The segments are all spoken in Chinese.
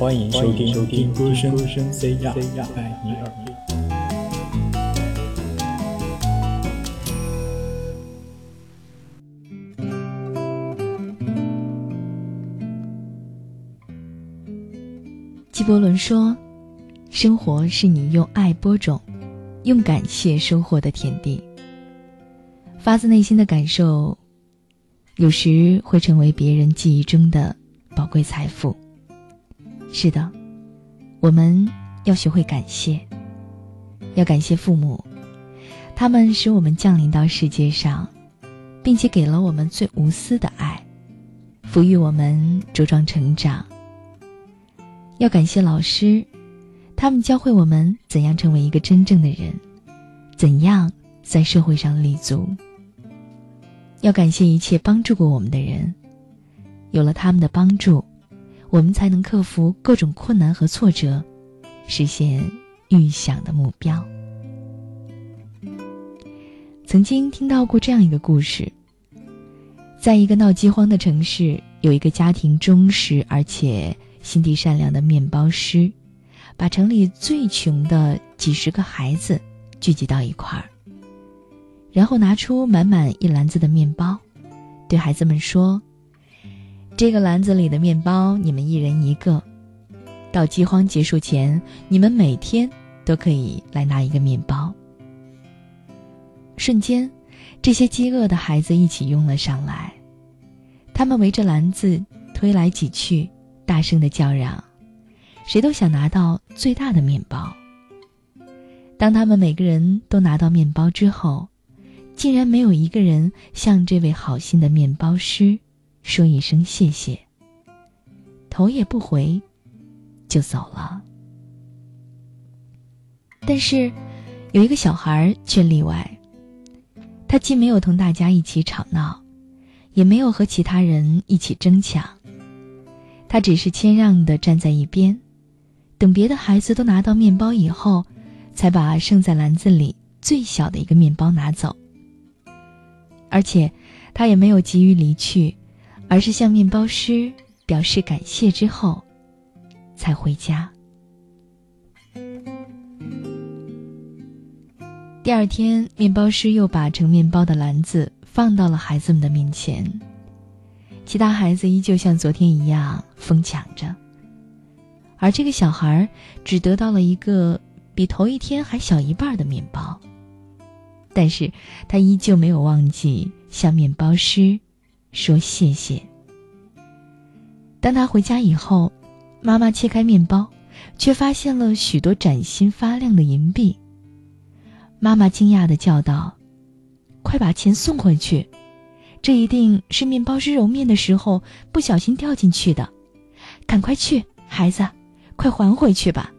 欢迎收听收听歌声歌声 C 亚爱你耳边。纪伯伦说：“生活是你用爱播种，用感谢收获的田地。发自内心的感受，有时会成为别人记忆中的宝贵财富。是的，我们要学会感谢，要感谢父母，他们使我们降临到世界上，并且给了我们最无私的爱，抚育我们茁壮成长。”要感谢老师，他们教会我们怎样成为一个真正的人，怎样在社会上立足。要感谢一切帮助过我们的人，有了他们的帮助，我们才能克服各种困难和挫折，实现预想的目标。曾经听到过这样一个故事，在一个闹饥荒的城市，有一个家庭忠实而且。心地善良的面包师，把城里最穷的几十个孩子聚集到一块儿，然后拿出满满一篮子的面包，对孩子们说：“这个篮子里的面包，你们一人一个。到饥荒结束前，你们每天都可以来拿一个面包。”瞬间，这些饥饿的孩子一起拥了上来，他们围着篮子推来挤去。大声的叫嚷，谁都想拿到最大的面包。当他们每个人都拿到面包之后，竟然没有一个人向这位好心的面包师说一声谢谢，头也不回就走了。但是，有一个小孩却例外，他既没有同大家一起吵闹，也没有和其他人一起争抢。他只是谦让地站在一边，等别的孩子都拿到面包以后，才把剩在篮子里最小的一个面包拿走。而且，他也没有急于离去，而是向面包师表示感谢之后，才回家。第二天，面包师又把盛面包的篮子放到了孩子们的面前。其他孩子依旧像昨天一样疯抢着，而这个小孩只得到了一个比头一天还小一半的面包。但是他依旧没有忘记向面包师说谢谢。当他回家以后，妈妈切开面包，却发现了许多崭新发亮的银币。妈妈惊讶的叫道：“快把钱送回去！”这一定是面包师揉面的时候不小心掉进去的，赶快去，孩子，快还回去吧。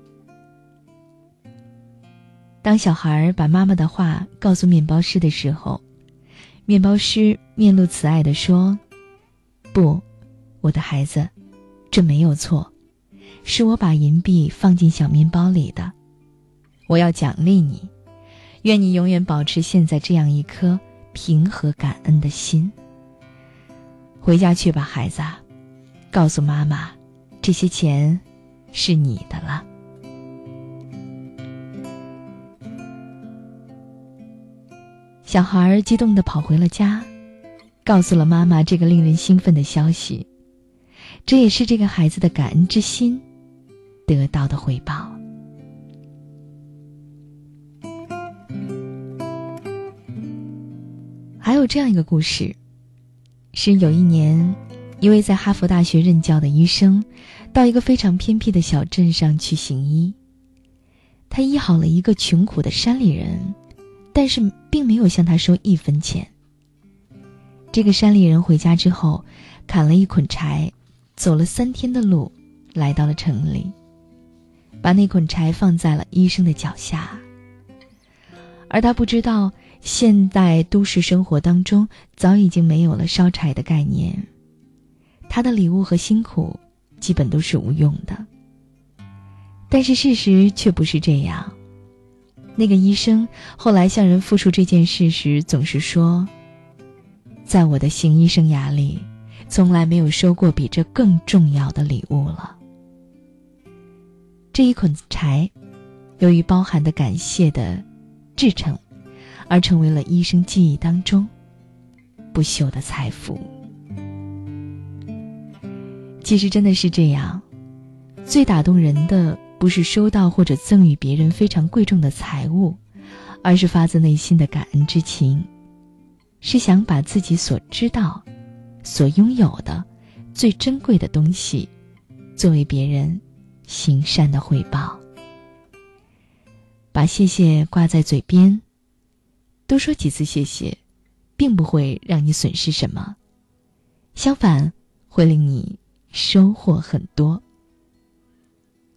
当小孩把妈妈的话告诉面包师的时候，面包师面露慈爱的说：“不，我的孩子，这没有错，是我把银币放进小面包里的。我要奖励你，愿你永远保持现在这样一颗。”平和感恩的心。回家去吧，孩子，告诉妈妈，这些钱是你的了。小孩激动的跑回了家，告诉了妈妈这个令人兴奋的消息。这也是这个孩子的感恩之心得到的回报。还有这样一个故事，是有一年，一位在哈佛大学任教的医生，到一个非常偏僻的小镇上去行医。他医好了一个穷苦的山里人，但是并没有向他收一分钱。这个山里人回家之后，砍了一捆柴，走了三天的路，来到了城里，把那捆柴放在了医生的脚下。而他不知道。现代都市生活当中，早已经没有了烧柴的概念。他的礼物和辛苦，基本都是无用的。但是事实却不是这样。那个医生后来向人复述这件事时，总是说：“在我的行医生涯里，从来没有收过比这更重要的礼物了。”这一捆柴，由于包含的感谢的至诚，而成为了医生记忆当中不朽的财富。其实真的是这样，最打动人的不是收到或者赠予别人非常贵重的财物，而是发自内心的感恩之情，是想把自己所知道、所拥有的最珍贵的东西，作为别人行善的回报。把谢谢挂在嘴边，多说几次谢谢，并不会让你损失什么，相反会令你。收获很多。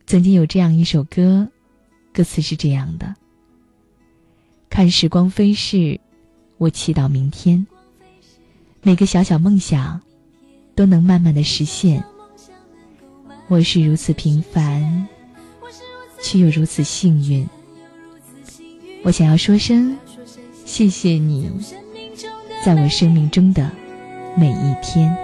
曾经有这样一首歌，歌词是这样的：看时光飞逝，我祈祷明天，每个小小梦想都能慢慢的实现。我是如此平凡，却又如此幸运。我想要说声谢谢你，在我生命中的每一天。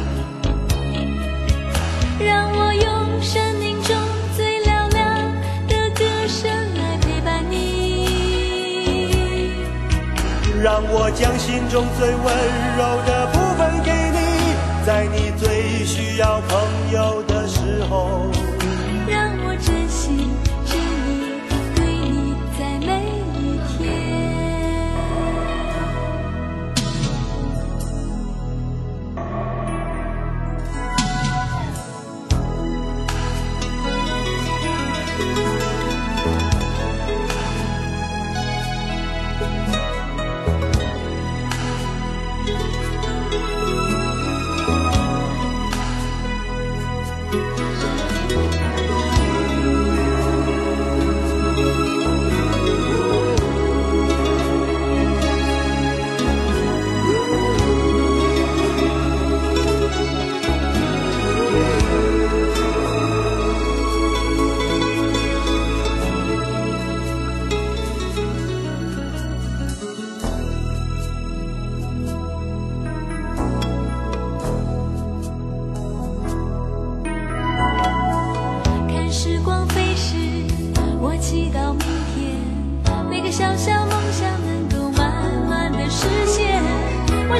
让我用生命中最嘹亮的歌声来陪伴你，让我将心中最温柔的部分给你，在你最需要朋友的时候。嗯。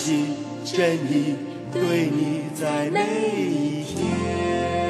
真心真意对你在每一天。